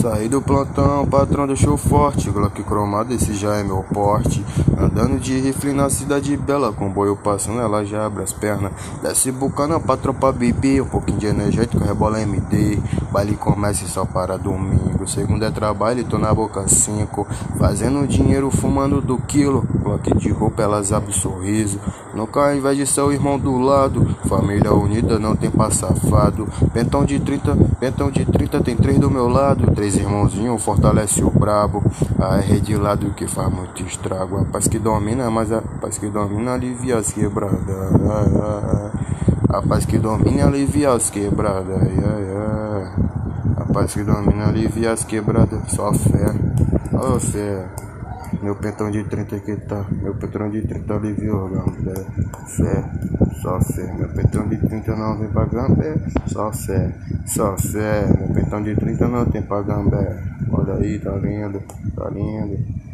Saí do plantão, patrão deixou forte. Glock cromado, esse já é meu porte. Andando de rifle na cidade bela, comboio passando, ela já abre as pernas. Desce bucana pra tropa beber, um pouquinho de energético, rebola MD. Baile começa só para domingo. Segunda é trabalho, tô na boca cinco. Fazendo dinheiro, fumando do quilo. Glock de roupa, elas abrem sorriso. Nunca invés de ser o irmão do lado. Família unida, não tem passafado. Pentão de 30, pentão de 30, tem três do meu lado. Três irmãozinhos, fortalece o brabo. A R de lado que faz muito estrago. A paz que domina, mas a paz que domina alivia as quebradas. A paz que domina alivia as quebradas. Paz que domina alivia as quebradas. Só fé, ó oh, fé. Meu pentão de 30 que tá. Meu pentão de 30 aliviou, gambé. Fé, só fé. Meu pentão de 30 não vem pra gambé. Só fé, só fé. Meu pentão de 30 não tem pra gambé. Olha aí, tá lindo, tá lindo.